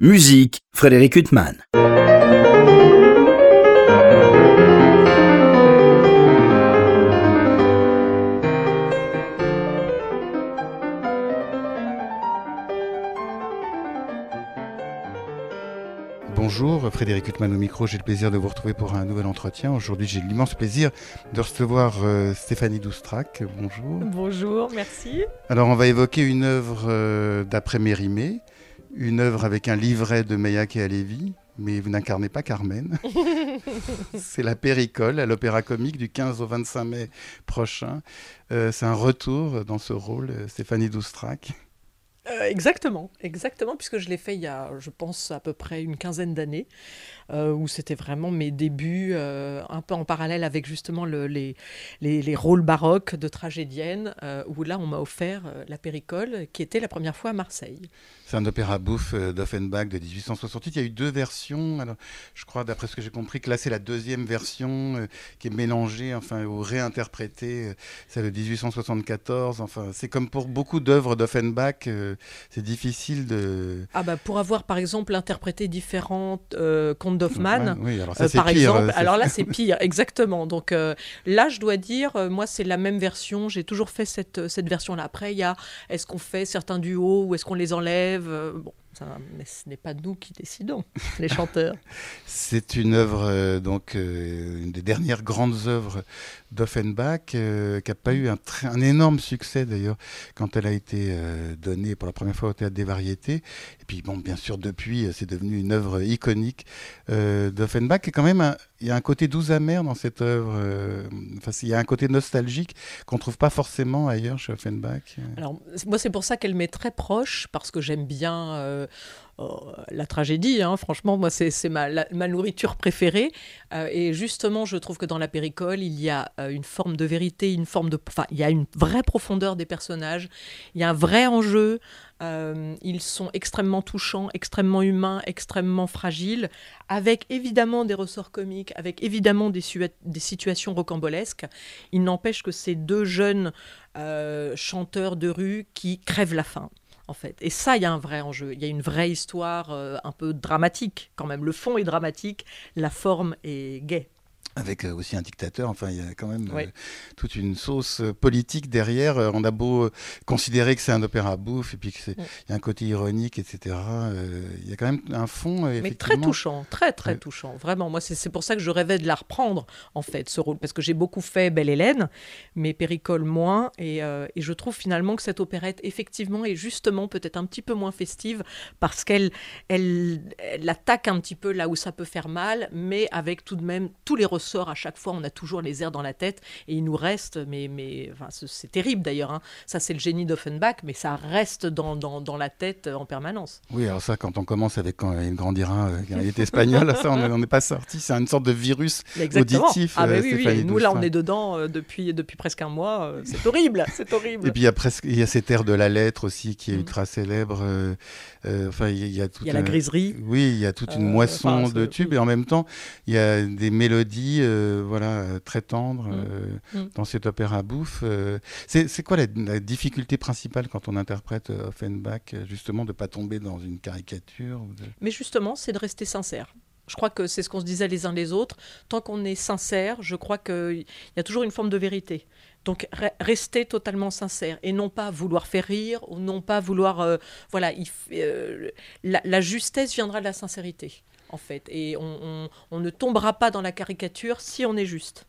Musique, Frédéric Huttman. Bonjour, Frédéric Huttman au micro. J'ai le plaisir de vous retrouver pour un nouvel entretien. Aujourd'hui, j'ai l'immense plaisir de recevoir euh, Stéphanie Doustrac. Bonjour. Bonjour, merci. Alors, on va évoquer une œuvre euh, d'après Mérimée, une œuvre avec un livret de Meillac et Alévi, mais vous n'incarnez pas Carmen. c'est la Péricole à l'Opéra Comique du 15 au 25 mai prochain. Euh, c'est un retour dans ce rôle, euh, Stéphanie Doustrac. Euh, exactement, exactement, puisque je l'ai fait il y a, je pense, à peu près une quinzaine d'années, euh, où c'était vraiment mes débuts, euh, un peu en parallèle avec justement le, les, les, les, rôles baroques de tragédienne, où là on m'a offert la Péricole, qui était la première fois à Marseille. C'est un opéra bouffe d'Offenbach de 1868. Il y a eu deux versions. Alors, je crois, d'après ce que j'ai compris, que là c'est la deuxième version qui est mélangée, enfin, ou réinterprétée. C'est le 1874. Enfin, c'est comme pour beaucoup d'œuvres d'Offenbach, c'est difficile de. Ah bah pour avoir par exemple interprété différentes euh, contes d'Hoffmann, oui, alors ça, euh, c'est par pire, exemple, euh, alors là c'est pire, exactement. Donc euh, là je dois dire, euh, moi c'est la même version, j'ai toujours fait cette, cette version-là. Après il y a, est-ce qu'on fait certains duos ou est-ce qu'on les enlève Bon, mais ce n'est pas nous qui décidons, les chanteurs. C'est une œuvre, euh, donc, euh, une des dernières grandes œuvres d'Offenbach, euh, qui n'a pas eu un, énorme succès d'ailleurs quand elle a été euh, donnée pour la première fois au Théâtre des Variétés. Et puis, bon, bien sûr, depuis, c'est devenu une œuvre iconique euh, d'Offenbach. Et quand même, il y a un côté doux amer dans cette œuvre. Enfin, il y a un côté nostalgique qu'on ne trouve pas forcément ailleurs chez Offenbach. Alors moi c'est pour ça qu'elle m'est très proche, parce que j'aime bien... euh, la tragédie, hein, franchement, moi, c'est ma, nourriture préférée. Euh, et justement, je trouve que dans la péricole, il y a euh, une forme de vérité, une forme de. Enfin, il y a une vraie profondeur des personnages, il y a un vrai enjeu. ils sont extrêmement touchants, extrêmement humains, extrêmement fragiles, avec évidemment des ressorts comiques, avec évidemment des, situations rocambolesques. Il n'empêche que ces deux jeunes chanteurs de rue qui crèvent la faim en fait. Et ça, il y a un vrai enjeu. Il y a une vraie histoire euh, un peu dramatique quand même. Le fond est dramatique, la forme est gaie. Avec euh, aussi un dictateur, enfin, il y a quand même Oui. euh, toute une sauce euh, politique derrière. On a beau considérer que c'est un opéra bouffe et puis qu'il y a un côté ironique, etc. euh, Il y a quand même un fond, euh, Mais très touchant, très très touchant. Vraiment, moi, c'est pour ça que je rêvais de la reprendre, en fait, ce rôle. Parce que j'ai beaucoup fait Belle Hélène, mais Péricole moins. Et, et je trouve finalement que cette opérette, effectivement, est justement peut-être un petit peu moins festive parce qu'elle elle, elle attaque un petit peu là où ça peut faire mal, mais avec tout de même tous les ressorts. À chaque fois, on a toujours les airs dans la tête et il nous reste, mais, mais enfin, c'est- terrible d'ailleurs. hein. Ça, c'est le génie d'Offenbach, mais ça reste dans, dans, dans la tête euh, en permanence. Oui, alors ça, quand on commence avec quand il grandira, euh, il est espagnol, ça, on n'en est pas sorti. C'est une sorte de virus. Exactement. auditif, ah, euh, mais oui, Et nous, là, on est dedans euh, depuis, depuis presque un mois. euh, c'est horrible. C'est horrible. Et puis il y a presque, il y a cette ère de la lettre aussi qui est Mhm. ultra célèbre. euh, euh, enfin, il y a- il y a tout Il y a la un- griserie. Oui, il y a toute une Euh, moisson enfin, de tubes et en même temps, il y a des mélodies euh, voilà, euh, très tendres Mm. euh, Mm. dans cet opéra bouffe. c'est quoi la, la difficulté principale quand on interprète Offenbach, justement, de ne pas tomber dans une caricature de- Mais justement, c'est de rester sincère. Je crois que c'est ce qu'on se disait les uns les autres. Tant qu'on est sincère, je crois qu'il y a toujours une forme de vérité. Donc re- rester totalement sincère et non pas vouloir faire rire ou non pas vouloir... euh, voilà, il f- euh, la, la justesse viendra de la sincérité, en fait. Et on, ne tombera pas dans la caricature si on est juste.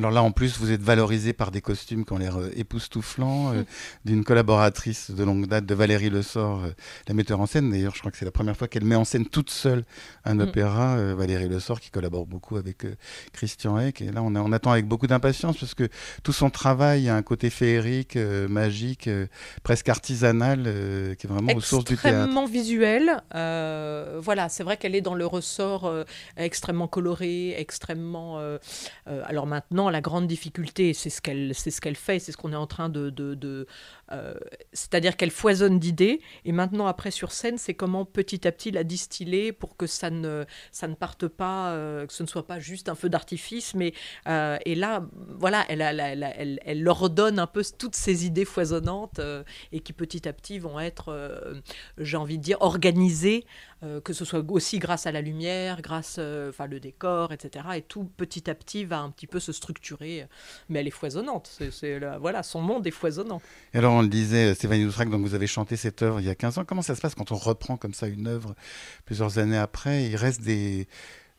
Alors là, en plus, vous êtes valorisé par des costumes qui ont l'air euh, époustouflants, euh, d'une collaboratrice de longue date de Valérie Lessort, euh, la metteur en scène. D'ailleurs, je crois que c'est la première fois qu'elle met en scène toute seule un Mm. opéra. Valérie Lessort qui collabore beaucoup avec Christian Eck. Et là, on, a- on attend avec beaucoup d'impatience parce que tout son travail a un côté féerique, magique, presque artisanal, qui est vraiment aux sources du théâtre. extrêmement visuelle. euh, voilà, c'est vrai qu'elle est dans le ressort extrêmement coloré, extrêmement. alors maintenant, la grande difficulté, c'est ce qu'elle, fait, c'est ce qu'on est en train de, euh, c'est-à-dire qu'elle foisonne d'idées. Et maintenant, après sur scène, c'est comment petit à petit la distiller pour que ça ne, ça ne parte pas, euh, que ce ne soit pas juste un feu d'artifice, mais euh, et là, voilà, elle, elle, elle, elle leur donne un peu toutes ces idées foisonnantes et qui petit à petit vont être, j'ai envie de dire, organisées que ce soit aussi grâce à la lumière, grâce, enfin le décor, etc. Et tout petit à petit va un petit peu se structurer. Mais elle est foisonnante. C'est, voilà, son monde est foisonnant. On le disait, Stéphanie Doustrac, donc vous avez chanté cette œuvre il y a 15 ans. Comment ça se passe quand on reprend comme ça une œuvre plusieurs années après? Il reste des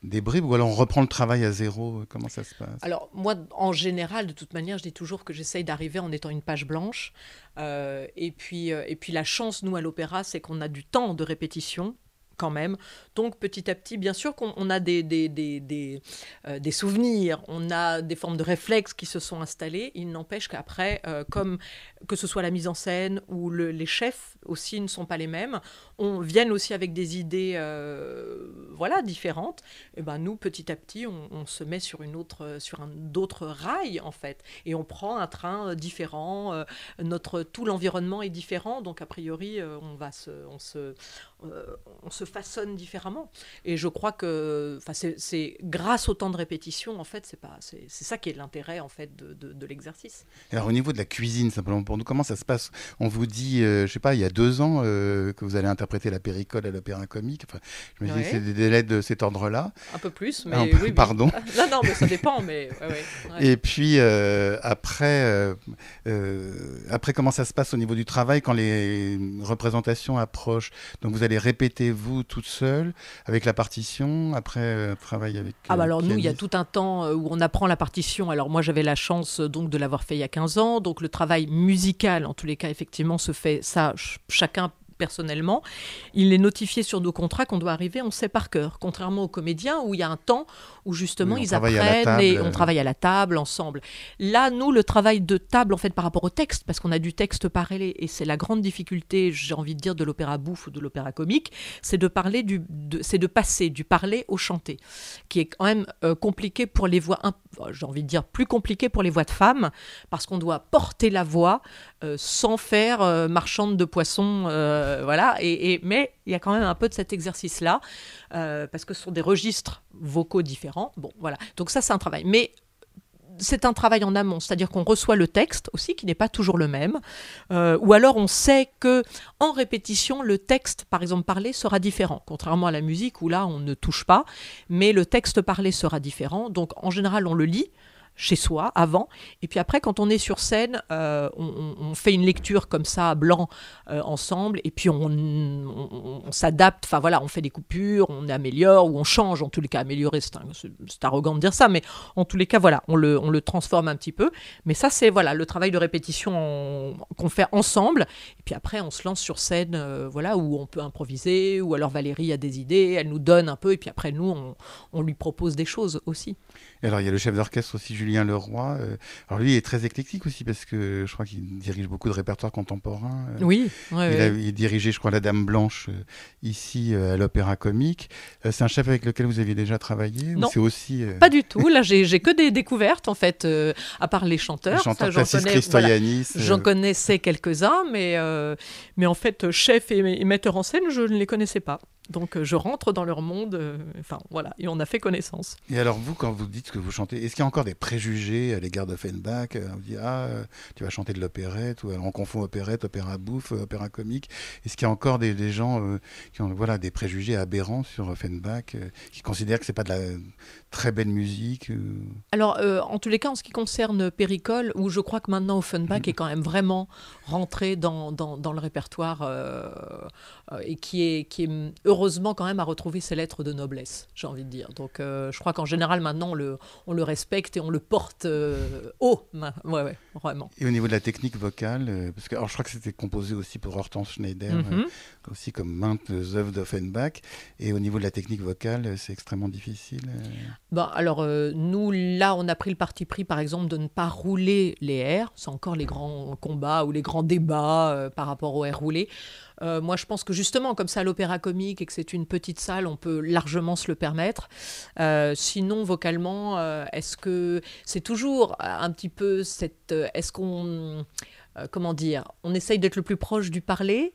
des bribes ou alors on reprend le travail à zéro? Comment ça se passe? Alors moi, en général, de toute manière, je dis toujours que j'essaye d'arriver en étant une page blanche. Euh, et, puis, euh, et puis la chance, nous, à l'opéra, c'est qu'on a du temps de répétition même. Donc petit à petit, bien sûr qu'on a euh, des, souvenirs, on a des formes de réflexes qui se sont installés. Il n'empêche qu'après, euh, comme que ce soit la mise en scène ou le, les chefs aussi ne sont pas les mêmes, on vient aussi avec des idées euh, voilà, différentes. Et ben nous, petit à petit, on, se met sur, une autre, sur un d'autres rails en fait. Et on prend un train différent, notre, tout l'environnement est différent. Donc a priori, on, va se, on, se, on se façonne différemment. Et je crois que c'est grâce au temps de répétition, en fait, c'est pas c'est ça qui est l'intérêt en fait de, de, l'exercice. Alors au niveau de la cuisine, simplement pour nous, comment ça se passe? On vous dit, euh, je sais pas, il y a deux ans euh, que vous allez interpréter la péricole à l'opéra comique. Enfin, je me dis c'est des délais de cet ordre-là. Un peu plus, mais oui, pardon. Non, non, mais ça dépend. Mais Et puis euh, après, après comment ça se passe au niveau du travail quand les représentations approchent? Donc vous allez répéter vous toute seule avec la partition, après euh, travail avec. ah bah alors nous, il y a tout un temps euh, où on apprend la partition. Alors moi, j'avais la chance euh, donc de l'avoir fait il y a 15 ans. Donc le travail musical, en tous les cas, effectivement, se fait ça chacun personnellement, il est notifié sur nos contrats qu'on doit arriver, on sait par cœur. Contrairement aux comédiens où il y a un temps où justement ils apprennent et on travaille à la table ensemble. Là, nous, le travail de table, en fait, par rapport au texte, parce qu'on a du texte parlé, et c'est la grande difficulté, j'ai envie de dire, de l'opéra bouffe ou de l'opéra comique, c'est de parler du, c'est de passer du parler au chanter, qui est quand même euh, compliqué pour les voix, j'ai envie de dire plus compliqué pour les voix de femmes, parce qu'on doit porter la voix euh, sans faire euh, marchande de poissons voilà. Et, mais il y a quand même un peu de cet exercice-là, euh, parce que ce sont des registres vocaux différents. Bon, voilà. Donc ça, c'est un travail. Mais c'est un travail en amont, c'est-à-dire qu'on reçoit le texte aussi, qui n'est pas toujours le même, euh, ou alors on sait que en répétition, le texte, par exemple parlé, sera différent, contrairement à la musique où là on ne touche pas, mais le texte parlé sera différent. Donc en général, on le lit, chez soi avant. Et puis après, quand on est sur scène, euh, on, fait une lecture comme ça, blanc, euh, ensemble, et puis on, s'adapte, enfin voilà, on fait des coupures, on améliore ou on change, en tous les cas, améliorer, c'est arrogant de dire ça, mais en tous les cas, voilà, on le, le transforme un petit peu. Mais ça, c'est voilà, le travail de répétition qu'on fait ensemble. Et puis après, on se lance sur scène, euh, voilà, où on peut improviser, ou alors Valérie a des idées, elle nous donne un peu, et puis après, nous, on lui propose des choses aussi. Et alors, il y a le chef d'orchestre aussi, Julien Leroy. Euh, alors, lui, il est très éclectique aussi parce que je crois qu'il dirige beaucoup de répertoires contemporains. Euh. oui, il, a, dirigé, je crois, La Dame Blanche euh, ici à l'Opéra Comique. c'est un chef avec lequel vous aviez déjà travaillé Non, c'est aussi, pas du tout. Là, j'ai que des découvertes, en fait, à part les chanteurs. Les chanteurs connais, J'en connaissais quelques-uns, mais, mais en fait, chef et, et metteur en scène, je ne les connaissais pas. Donc euh, je rentre dans leur monde, euh, enfin voilà, et on a fait connaissance. Et alors vous, quand vous dites que vous chantez, est-ce qu'il y a encore des préjugés à l'égard d'Offenbach On dit ah, tu vas chanter de l'opérette, ou on confond opérette, opéra bouffe, opéra comique. Est-ce qu'il y a encore des, gens euh, qui ont voilà des préjugés aberrants sur Offenbach, qui considèrent que c'est pas de la très belle musique Alors en tous les cas, en ce qui concerne Péricole, où je crois que maintenant Offenbach est quand même vraiment rentré dans, dans, le répertoire et qui est qui est heureusement quand même à retrouver ses lettres de noblesse, j'ai envie de dire. Donc euh, je crois qu'en général maintenant on le, on le respecte et on le porte euh, haut. Ouais, ouais, vraiment. Et au niveau de la technique vocale, euh, parce que alors, je crois que c'était composé aussi pour Hortense Schneider, mhm. aussi comme maintes œuvres d'Offenbach. Et au niveau de la technique vocale, c'est extrêmement difficile. Bon, alors nous là on a pris le parti pris par exemple de ne pas rouler les airs. C'est encore les grands combats ou les grands débats par rapport aux airs roulés. Euh, moi, je pense que justement, comme ça, l'opéra comique et que c'est une petite salle, on peut largement se le permettre. Euh, sinon, vocalement, euh, est-ce que c'est toujours un petit peu cette. Est-ce qu'on. comment dire On essaye d'être le plus proche du parler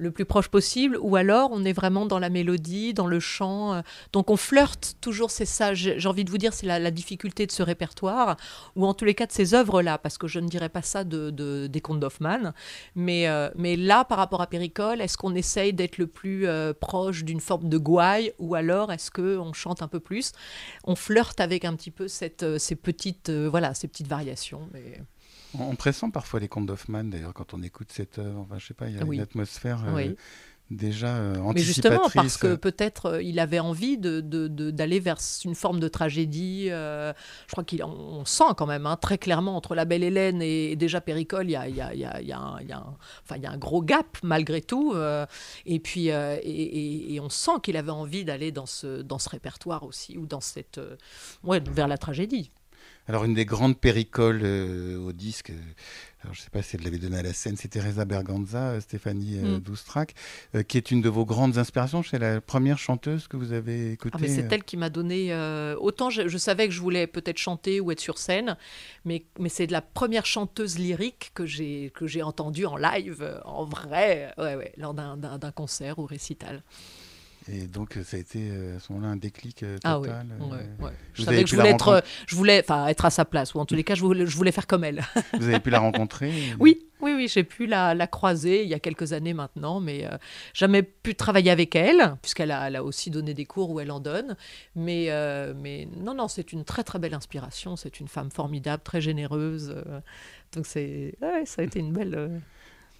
le plus proche possible, ou alors on est vraiment dans la mélodie, dans le chant. euh, Donc on flirte toujours, c'est ça, j'ai envie de vous dire, c'est la, difficulté de ce répertoire, ou en tous les cas de ces œuvres-là, parce que je ne dirais pas ça de, de- des contes d'Hoffmann. Mais, euh, mais là, par rapport à Péricole, est-ce qu'on essaye d'être le plus euh, proche d'une forme de gouaille, ou alors est-ce qu'on chante un peu plus? On flirte avec un petit peu cette, ces, petites, voilà, ces petites variations. Mais... On, on pressent parfois les contes d'Hoffmann, d'ailleurs, quand on écoute cette œuvre. Enfin, je sais pas, il y a Oui. une atmosphère euh, Oui. déjà euh, Mais justement, parce anticipatrice. que peut-être euh, il avait envie de, de- de- d'aller vers une forme de tragédie. euh, je crois qu'il on sent quand même hein, très clairement entre la Belle Hélène et, et déjà Péricole, il y a, un- gros gap malgré tout. euh, et puis, euh, et, et- et on sent qu'il avait envie d'aller dans ce, dans ce répertoire aussi, ou dans cette, euh, ouais, vers la tragédie. Alors, une des grandes péricoles euh, au disque, euh, alors, je sais pas si elle l'avait donné à la scène, c'est Teresa Berganza, euh, Stéphanie euh, Mm. Doustrac, euh, qui est une de vos grandes inspirations. C'est la première chanteuse que vous avez écoutée. Ah, mais c'est elle qui m'a donné. autant je, je savais que je voulais peut-être chanter ou être sur scène, mais, mais c'est de la première chanteuse lyrique que j'ai entendue en live, en vrai, ouais, ouais, lors d'un concert ou récital. Et donc, euh, ça a été euh, à ce moment-là un déclic euh, Ah oui, total. ouais, ouais. Je savais que je voulais être, je voulais, être à sa place, ou en tous les cas, je voulais, je voulais faire comme elle. Vous avez pu la rencontrer Oui, oui, oui, j'ai pu la, la croiser il y a quelques années maintenant, mais euh, jamais pu travailler avec elle, puisqu'elle a, elle a aussi donné des cours où elle en donne. Mais, euh, mais non, non, c'est une très très belle inspiration. C'est une femme formidable, très généreuse. euh, donc c'est, ouais, ça a été une belle.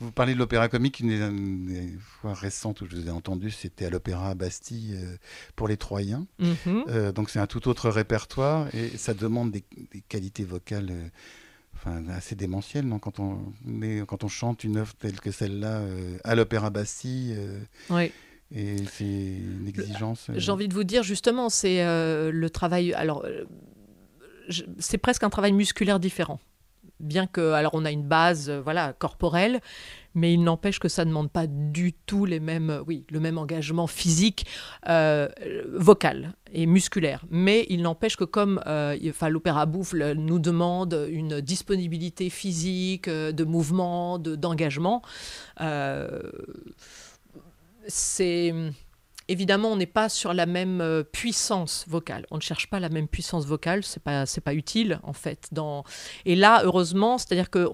Vous parlez de l'opéra comique, une des, fois récentes où je vous ai entendu, c'était à l'opéra Bastille euh, pour les Troyens. mhm. Euh, donc c'est un tout autre répertoire et ça demande des, des qualités vocales euh, enfin, assez démentielles non? Quand, on, mais quand on chante une œuvre telle que celle-là à l'opéra Bastille. et c'est une exigence. J'ai envie de vous dire justement, c'est le travail. Alors, c'est presque un travail musculaire différent. Bien que, alors, on a une base, euh, voilà, corporelle, mais il n'empêche que ça ne demande pas du tout les mêmes, euh, oui, le même engagement physique, euh, vocal et musculaire. Mais il n'empêche que comme, enfin, l'opéra bouffe le- nous demande une disponibilité physique, de mouvement, de d'engagement. c'est évidemment on n'est pas sur la même euh, puissance vocale. On ne cherche pas la même puissance vocale, c'est pas c'est pas utile en fait. Dans et là heureusement, c'est-à-dire que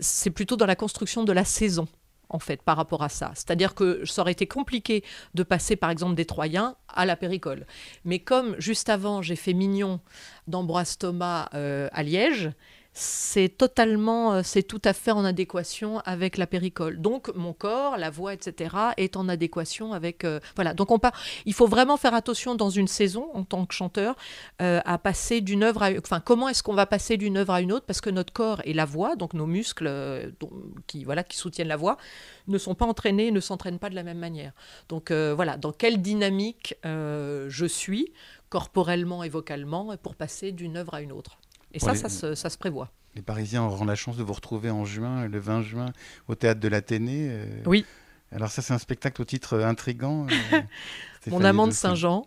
c'est plutôt dans la construction de la saison en fait par rapport à ça. C'est-à-dire que ça aurait été compliqué de passer par exemple des Troyens à la Péricole. Mais comme juste avant j'ai fait Mignon d'Ambroise Thomas euh, à Liège, c'est totalement, euh, c'est tout à fait en adéquation avec la péricole. Donc mon corps, la voix, etc., est en adéquation avec. euh, voilà. Donc on. Il faut vraiment faire attention dans une saison en tant que chanteur euh, à passer d'une œuvre à. Enfin, comment est-ce qu'on va passer d'une œuvre à une autre? Parce que notre corps et la voix, donc nos muscles qui voilà qui soutiennent la voix, ne sont pas entraînés, ne s'entraînent pas de la même manière. Donc voilà, dans quelle dynamique je suis corporellement et vocalement pour passer d'une œuvre à une autre? Et ça, les- ça, se, ça se prévoit. Les Parisiens auront la chance de vous retrouver en juin, le 20 juin, au théâtre de l'Athénée. euh. Oui. Alors ça, c'est un spectacle au titre euh, intrigant. euh, Mon amant de. Saint-Jean.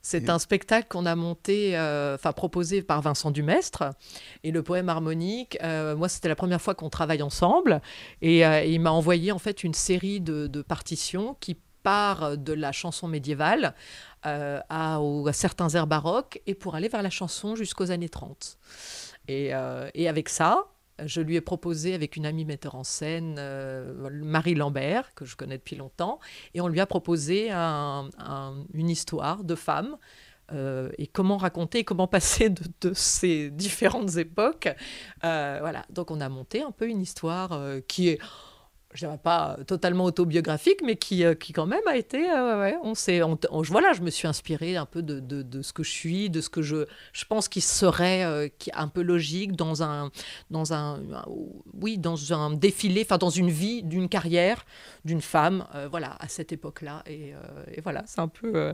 C'est Et- un spectacle qu'on a monté, euh, enfin proposé par Vincent Dumestre. Et le poème harmonique, moi, c'était la première fois qu'on travaille ensemble. Et il m'a envoyé en fait une série de, de partitions qui part de la chanson médiévale euh, à, à certains airs baroques et pour aller vers la chanson jusqu'aux années 30. Et, euh, et avec ça, je lui ai proposé avec une amie metteur en scène, euh, Marie Lambert, que je connais depuis longtemps, et on lui a proposé un- un- une histoire de femme. et comment raconter, comment passer de, ces différentes époques. Voilà, donc on a monté un peu une histoire qui est, je dirais pas totalement autobiographique, mais qui, euh, qui quand même a été, euh, ouais, on s'est, voilà, je me suis inspirée un peu de, de, de ce que je suis, de ce que je, je pense qui serait euh, qui, un peu logique dans un, dans un, un- oui, dans un défilé, enfin dans une vie, d'une carrière, d'une femme, euh, voilà, à cette époque-là. Et, euh, et voilà, c'est un peu, euh,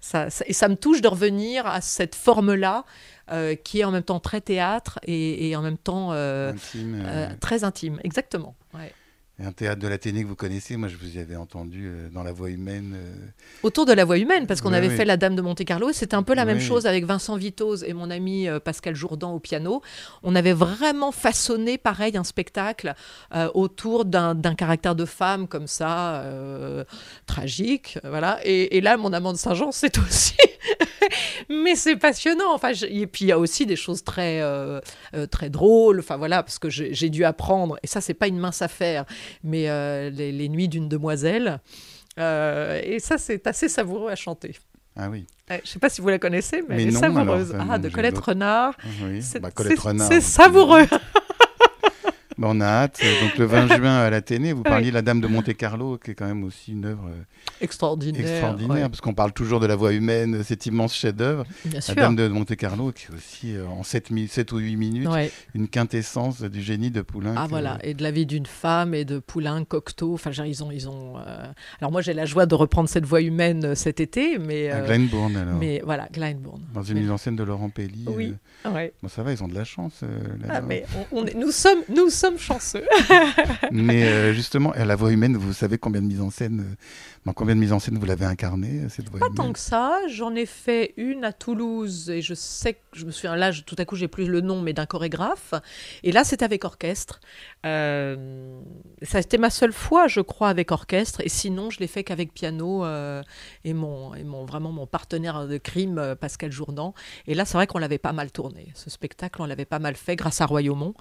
ça, ça- et ça me touche de revenir à cette forme-là, euh, qui est en même temps très théâtre et, et en même temps euh, Intime, euh, euh, très intime, exactement. Ouais. Un théâtre de l'Athénée que vous connaissez, moi je vous y avais entendu euh, dans La Voix humaine. euh, Autour de la voix humaine, parce qu'on Oui, avait oui. fait La Dame de Monte Carlo, et c'était un peu la même chose avec Vincent Vitoz et mon ami euh, Pascal Jourdan au piano. On avait vraiment façonné, pareil, un spectacle euh, autour d'un caractère de femme comme ça, euh, tragique, voilà. Et, et là, mon amant de Saint-Jean, c'est aussi... Mais c'est passionnant. Enfin, je- et puis il y a aussi des choses très, euh, très drôles. Enfin voilà, parce que j'ai j'ai dû apprendre. Et ça, c'est pas une mince affaire. Mais euh, les, les nuits d'une demoiselle. Euh, et ça, c'est assez savoureux à chanter. Ah oui, Ouais, je sais pas si vous la connaissez, mais, Mais elle est savoureuse. alors, ah, de Colette. Renard. oui. C'est Bah, Colette c'est- Renard. c'est vous- savoureux. Bah, on a hâte. Donc le 20 juin à l'Athénée, vous parliez de La Dame de Monte Carlo, qui est quand même aussi une œuvre euh, Extraordinaire. extraordinaire, ouais, parce qu'on parle toujours de La Voix humaine, cet immense chef-d'œuvre. La sûr. Dame de Monte Carlo, qui est aussi euh, en 7, ou 8 minutes, Ouais. une quintessence du génie de Poulenc. Ah voilà, et de la vie d'une femme et de Poulain, Cocteau. Enfin, ils ont, ils ont. euh, Alors moi, j'ai la joie de reprendre cette voix humaine cet été, mais. À Glenbourne, alors. Mais voilà, Glyndebourne. Dans une Mais- mise en scène de Laurent Pelli. Oui. Ouais. Bon, ça va, ils ont de la chance. Ah, mais on, on est- nous sommes, nous sommes chanceux. Mais euh, justement, à la voix humaine, vous savez combien de mises en scène, euh, dans combien de mises en scène vous l'avez incarnée, euh, cette voix Pas humaine tant que ça. J'en ai fait une à Toulouse et je sais que je me souviens là, je- tout à coup, j'ai plus le nom, mais d'un chorégraphe. Et là, c'est avec orchestre. Euh, ça a été ma seule fois, je crois, avec orchestre. Et sinon, je l'ai fait qu'avec piano euh, et mon, et mon vraiment mon partenaire de crime, euh, Pascal Jourdan. Et là, c'est vrai qu'on l'avait pas mal tourné. Ce spectacle, on l'avait pas mal fait grâce à Royaumont,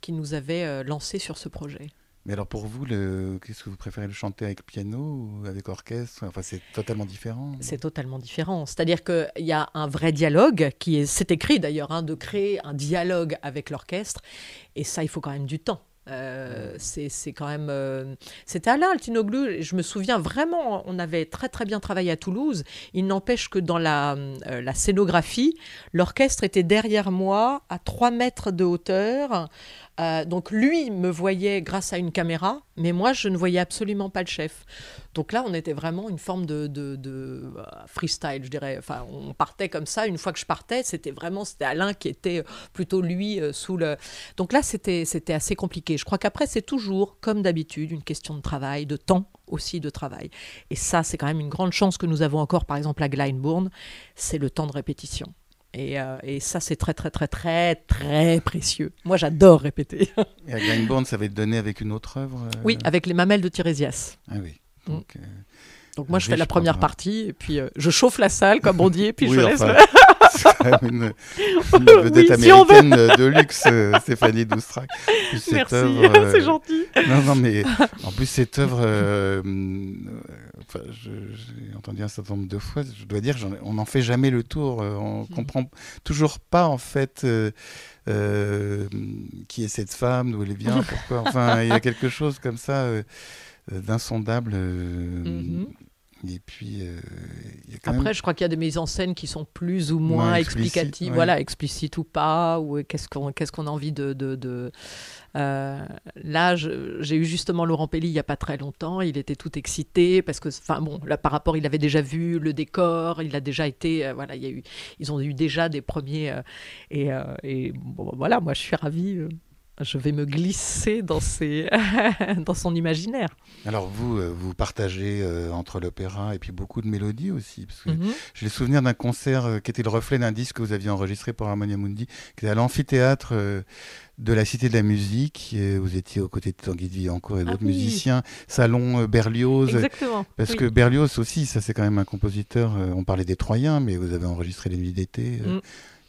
qui nous avait lancé sur ce projet. Mais alors pour vous, le... qu'est-ce que vous préférez le chanter avec piano ou avec orchestre? Enfin, c'est totalement différent. C'est totalement différent. C'est-à-dire qu'il y a un vrai dialogue qui est, c'est écrit d'ailleurs, hein, de créer un dialogue avec l'orchestre. Et ça, il faut quand même du temps. Euh, c'est c'est quand même. euh, C'était Alain Altinoglu. Je me souviens vraiment, on avait très très bien travaillé à Toulouse. Il n'empêche que dans la, euh, la scénographie, l'orchestre était derrière moi à 3 mètres de hauteur. Euh, donc lui me voyait grâce à une caméra, mais moi je ne voyais absolument pas le chef. Donc là, on était vraiment une forme de, de- euh, freestyle, je dirais. Enfin, on partait comme ça. Une fois que je partais, c'était vraiment c'était Alain qui était plutôt lui euh, sous le. Donc là, c'était c'était assez compliqué. Je crois qu'après, c'est toujours, comme d'habitude, une question de travail, de temps aussi de travail. Et ça, c'est quand même une grande chance que nous avons encore, par exemple, à Glyndebourne, c'est le temps de répétition. Et, euh, et ça, c'est très, très, très, très, très précieux. Moi, j'adore répéter. Et à Glyndebourne, ça va être donné avec une autre œuvre euh, Oui, avec les mamelles de Tirésias. Ah oui. Mm. Donc, euh, Donc moi, je fais la première partie, et puis euh, je chauffe la salle, comme on dit, et puis oui, je laisse enfin, le- c'est quand même une, une vedette Oui, si américaine de luxe, euh, Stéphanie Doustrac. Merci, euh, c'est gentil. Non, non, mais en plus, cette œuvre, enfin, j'ai entendu un certain nombre de fois, je dois dire, on n'en fait jamais le tour. on Mhm. comprend toujours pas, en fait, qui est cette femme, d'où elle vient, pourquoi. Enfin, il y a quelque chose comme ça euh, euh, d'insondable. euh, Mhm. Et puis, euh, il y a quand même. Après, je crois qu'il y a des mises en scène qui sont plus ou moins explicatives, ouais. voilà, explicites ou pas, ou qu'est-ce qu'on qu'est-ce qu'on a envie de. de, de- Euh, là, j'ai eu justement Laurent Pelli il n'y a pas très longtemps. Il était tout excité parce que, enfin bon, là par rapport, il avait déjà vu le décor, il a déjà été, euh, voilà, il y a eu, ils ont eu déjà des premiers, euh, et, et bon, voilà, moi je suis ravie. Je vais me glisser dans, ses dans son imaginaire. Alors, vous, euh, vous partagez euh, entre l'opéra et puis beaucoup de mélodies aussi. Parce que Mhm. J'ai le souvenir d'un concert euh, qui était le reflet d'un disque que vous aviez enregistré pour Harmonia Mundi, qui était à l'amphithéâtre de la Cité de la Musique. Vous étiez aux côtés de Tanguy de Villancourt et Ah d'autres oui. musiciens. Salon Berlioz. Exactement. Parce oui. que Berlioz aussi, ça c'est quand même un compositeur. on parlait des Troyens, mais vous avez enregistré les Nuits d'été. Mm.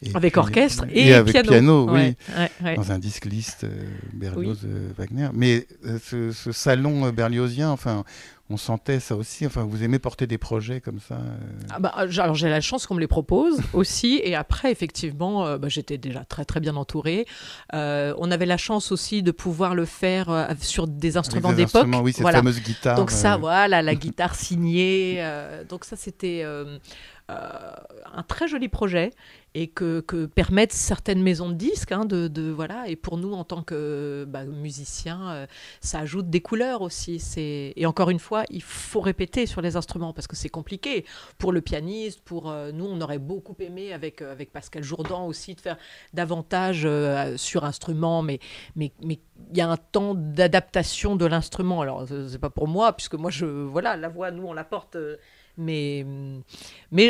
Et Avec puis- orchestre et, avec piano. piano, oui. Ouais, ouais, ouais. Dans un disque liste euh, Berlioz euh. Mais euh, ce, ce salon berliozien, enfin, on sentait ça aussi. Enfin, vous aimez porter des projets comme ça. euh, Ah bah, euh, alors j'ai la chance qu'on me les propose aussi et après effectivement bah, j'étais déjà très très bien entourée. On avait la chance aussi de pouvoir le faire sur des instruments d'époque. Oui, cette Voilà. fameuse guitare. Donc ça voilà la guitare signée. donc ça c'était un très joli projet et que, permettent certaines maisons de disques hein, de, voilà et pour nous en tant que bah, musiciens euh, ça ajoute des couleurs aussi. Et encore une fois il faut répéter sur les instruments parce que c'est compliqué pour le pianiste, pour euh, nous, on aurait beaucoup aimé avec, euh, avec Pascal Jourdan aussi de faire davantage euh, sur instrument, mais mais mais il y a un temps d'adaptation de l'instrument. Alors c'est pas pour moi puisque moi je voilà la voix, nous on la porte. Mais,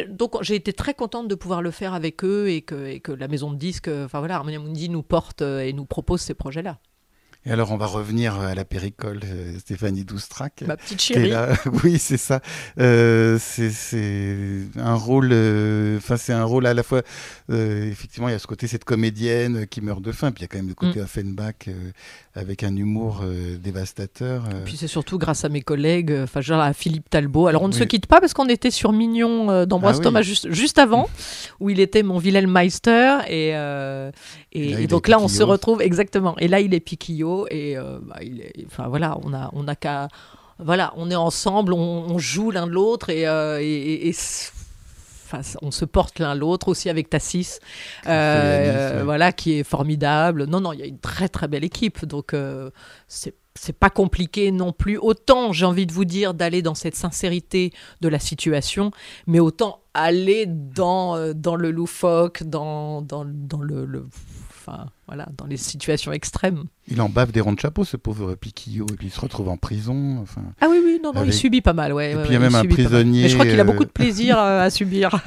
donc j'ai été très contente de pouvoir le faire avec eux et que, et que la maison de disques, enfin voilà, Harmonia Mundi nous porte et nous propose ces projets-là. Et alors, on va revenir à la péricole, euh, Stéphanie Doustrac. Ma petite chérie. Oui, c'est ça. Euh, c'est un rôle, euh, enfin, c'est un rôle à la fois, euh, effectivement, il y a ce côté, cette comédienne qui meurt de faim, puis il y a quand même le côté mm. Offenbach avec un humour dévastateur. Puis c'est surtout grâce à mes collègues, enfin, genre à Philippe Talbot. Alors, on ne se quitte pas parce qu'on était sur Mignon d'Ambroise ah Thomas juste, juste avant, où il était mon Wilhelm Meister, et, et, donc là, on se retrouve exactement. Et là, il est Piquillot et euh, bah, il enfin voilà, on a on a qu'à voilà, on est ensemble, on, joue l'un de l'autre et, euh, et, Enfin, on se porte l'un l'autre aussi avec Tassis, euh, voilà, qui est formidable. Non, non, il y a une très très belle équipe, donc c'est c'est pas compliqué non plus. Autant, j'ai envie de vous dire, d'aller dans cette sincérité de la situation, mais autant aller dans, dans le loufoque, dans, dans, dans le, le enfin, voilà, dans les situations extrêmes. Il en bave des ronds de chapeau, ce pauvre Piquillot, et puis il se retrouve en prison. Enfin, ah oui, oui, non, non, il subit pas mal, ouais. Et puis il y a même un prisonnier. Mais je crois qu'il a beaucoup de euh, plaisir euh, à subir.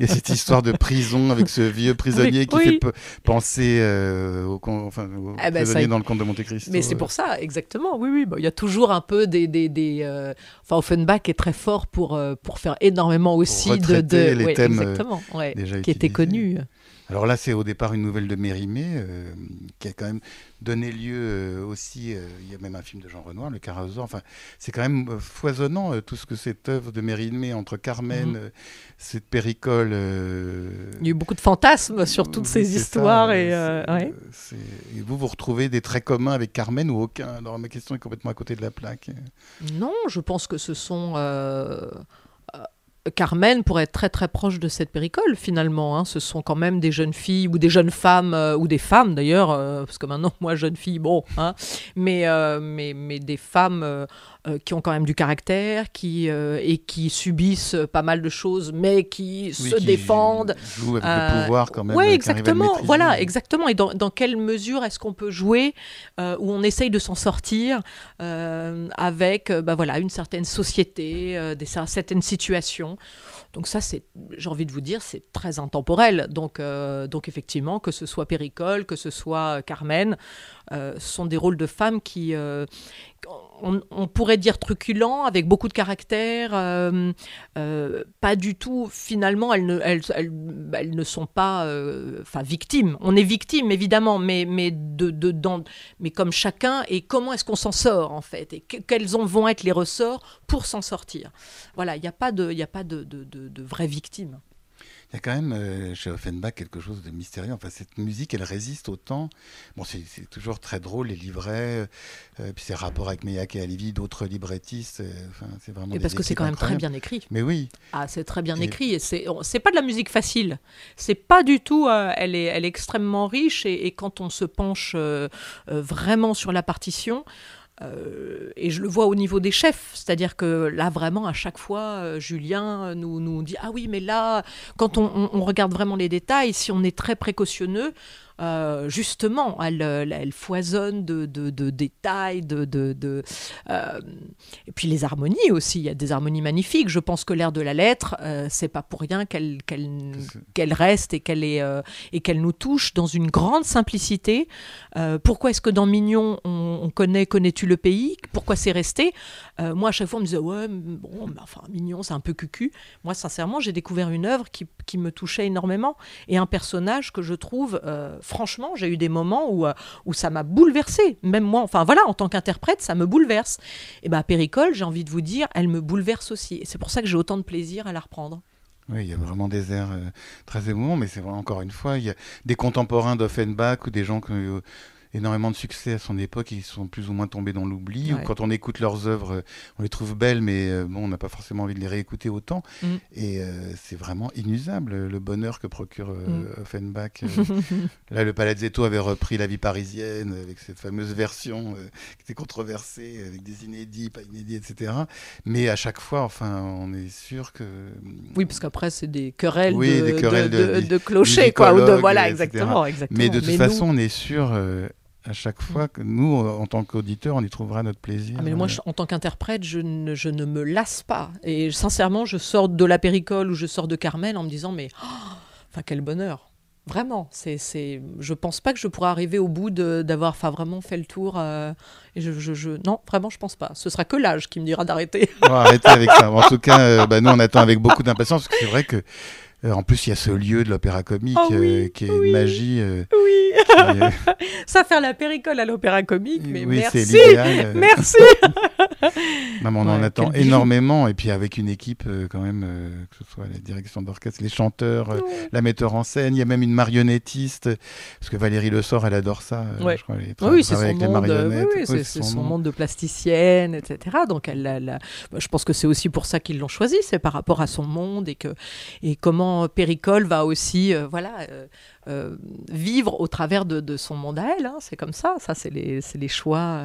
il y a cette histoire de prison avec ce vieux prisonnier qui fait penser euh, au, enfin, eh ben, prisonnier dans le conte de Monte Cristo. Mais c'est pour ça, exactement, oui, oui. il y a toujours un peu des. des, des Enfin, Offenbach est très fort pour, pour faire énormément aussi de, de. Les thèmes exactement, qui étaient connus. Alors là, c'est au départ une nouvelle de Mérimée, euh, qui a quand même donné lieu euh, aussi, euh, il y a même un film de Jean Renoir, Le Carousel, enfin, c'est quand même foisonnant tout ce que cette œuvre de Mérimée, entre Carmen, mhm. cette péricole... il y a eu beaucoup de fantasmes sur toutes ces histoires. et, et, vous, vous retrouvez des traits communs avec Carmen ou aucun Alors ma question est complètement à côté de la plaque. Non, je pense que ce sont Carmen pourrait être très très proche de cette péricole finalement. Hein. Ce sont quand même des jeunes filles ou des jeunes femmes euh, ou des femmes d'ailleurs, euh, parce que maintenant moi jeune fille, bon, hein, mais, euh, mais, mais des femmes euh, qui ont quand même du caractère, qui euh, et qui subissent pas mal de choses, mais qui se défendent. Jouent avec le euh, pouvoir quand même. Oui, exactement. Voilà, exactement. Et dans, dans quelle mesure est-ce qu'on peut jouer où on essaye de s'en sortir avec, bah voilà, une certaine société, des certaines situations? Donc ça, c'est, j'ai envie de vous dire, c'est très intemporel. Donc, donc effectivement, que ce soit Péricole, que ce soit Carmen, ce sont des rôles de femmes qui, on, pourrait dire truculent, avec beaucoup de caractère, euh, euh, pas du tout. Finalement, elles ne, sont pas, euh, victimes. On est victime évidemment, mais comme chacun. Et comment est-ce qu'on s'en sort en fait Et quels vont être les ressorts pour s'en sortir? Voilà, il n'y a pas de, il a pas de, de, de vraies victimes. Il y a quand même euh, chez Offenbach quelque chose de mystérieux. Enfin, cette musique, elle résiste au temps. Bon, c'est toujours très drôle, les livrets, euh, puis ses rapports avec Meyak et Alivi, d'autres librettistes. Euh, enfin, c'est vraiment. Et parce que c'est quand même très bien écrit. Mais oui. Ah, c'est très bien écrit. Et c'est, c'est pas de la musique facile. C'est pas du tout. elle est, elle est extrêmement riche. Et, et quand on se penche vraiment sur la partition. Euh, et je le vois au niveau des chefs, c'est-à-dire que là vraiment à chaque fois, euh, Julien nous, nous dit ah oui mais là quand on, on, regarde vraiment les détails, si on est très précautionneux, euh, justement, elle, elle, foisonne de, de, détails, de, de euh, et puis les harmonies aussi. Il y a des harmonies magnifiques. Je pense que l'air de la lettre, euh, c'est pas pour rien qu'elle qu'elle reste et qu'elle est et qu'elle nous touche dans une grande simplicité. pourquoi est-ce que dans Mignon on, connaît connais-tu le pays? Pourquoi c'est resté? Moi, à chaque fois, on me disait ouais, bon, enfin Mignon, c'est un peu cucu. Moi, sincèrement, j'ai découvert une œuvre qui, qui, me touchait énormément et un personnage que je trouve franchement, j'ai eu des moments où, euh, où ça m'a bouleversé. Même moi, enfin voilà, en tant qu'interprète, ça me bouleverse. Et bien, Péricole, j'ai envie de vous dire, elle me bouleverse aussi. Et c'est pour ça que j'ai autant de plaisir à la reprendre. Oui, il y a vraiment des airs euh, très émouvants, mais c'est encore une fois, il y a des contemporains d'Offenbach ou des gens que énormément de succès à son époque, ils sont plus ou moins tombés dans l'oubli. Ou quand on écoute leurs œuvres, on les trouve belles, mais euh, bon, on n'a pas forcément envie de les réécouter autant. Mm. Et euh, c'est vraiment inusable le bonheur que procure euh, Mm. Offenbach. Là, le Palazzetto avait repris La vie parisienne avec cette fameuse version qui était controversée, avec des inédits, pas inédits, etc. Mais à chaque fois, enfin, on est sûr que. Oui, parce qu'après, c'est des querelles, Oui, de, des querelles de, de- de- de clochers, quoi. Ou de, voilà, exactement, exactement. Mais de toute façon, on est sûr à chaque fois que nous, euh, en tant qu'auditeurs, on y trouvera notre plaisir. Ah, mais moi, Euh, je- en tant qu'interprète, je ne, je ne me lasse pas. Et sincèrement, je sors de la péricole ou je sors de Carmel en me disant, mais, oh, enfin, quel bonheur. Vraiment, c'est, c'est, je pense pas que je pourrais arriver au bout de- d'avoir, enfin, vraiment fait le tour. euh, et je, je, je- non, vraiment, je pense pas. Ce sera que l'âge qui me dira d'arrêter. On va arrêter avec ça. En tout cas, euh, bah, nous, on attend avec beaucoup d'impatience parce que c'est vrai que. Euh, en plus, il y a ce lieu de l'opéra comique Oh oui, euh, qui est oui. une magie. euh, oui, qui ça faire la péricole à l'opéra comique, mais oui, merci, merci. non, mais on en attend bijou. énormément. Et puis avec une équipe, euh, quand même, euh, que ce soit la direction d'orchestre, les chanteurs, euh, la metteur en scène. Il y a même une marionnettiste. Parce que Valérie Le Sort, elle adore ça. Ouais. je crois, elle Oui, c'est son avec monde. oui, oui, son de plasticienne, etc. Donc, elle, elle- elle- bah, je pense que c'est aussi pour ça qu'ils l'ont choisi, c'est par rapport à son monde et que et comment Péricole va aussi, voilà, vivre au travers de, de son monde à elle. hein. C'est comme ça. Ça, c'est les, les choix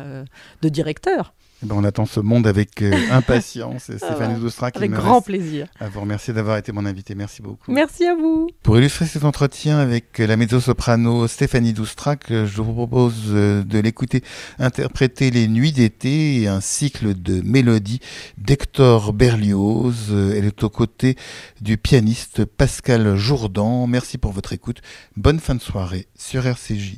de directeur. Eh ben, on attend ce monde avec euh, impatience. Et Stéphanie. Doustra qui Avec me grand reste plaisir. à vous remercier d'avoir été mon invité. Merci beaucoup. Merci à vous. Pour illustrer cet entretien avec la mezzo-soprano Stéphanie Doustrac, je vous propose euh, de l'écouter interpréter Les Nuits d'été et un cycle de mélodies d'Hector Berlioz. Euh, Elle est aux côtés du pianiste Pascal Jourdan. Merci pour votre écoute. Bonne fin de soirée sur RCJ.